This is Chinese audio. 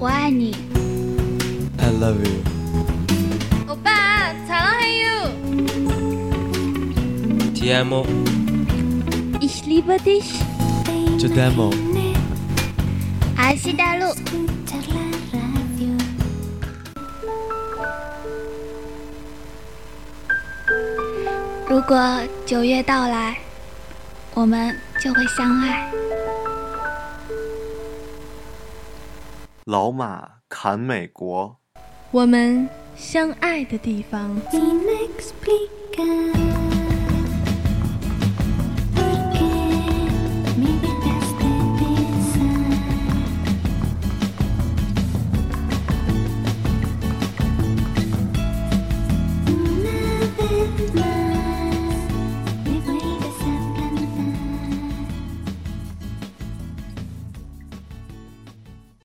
我爱你。I love you。欧巴，查拉还有。Ti amo。Ich liebe dich。Je t'aime。阿西大陆。如果九月到来，我们就会相爱。老马侃美国。我们相爱的地方。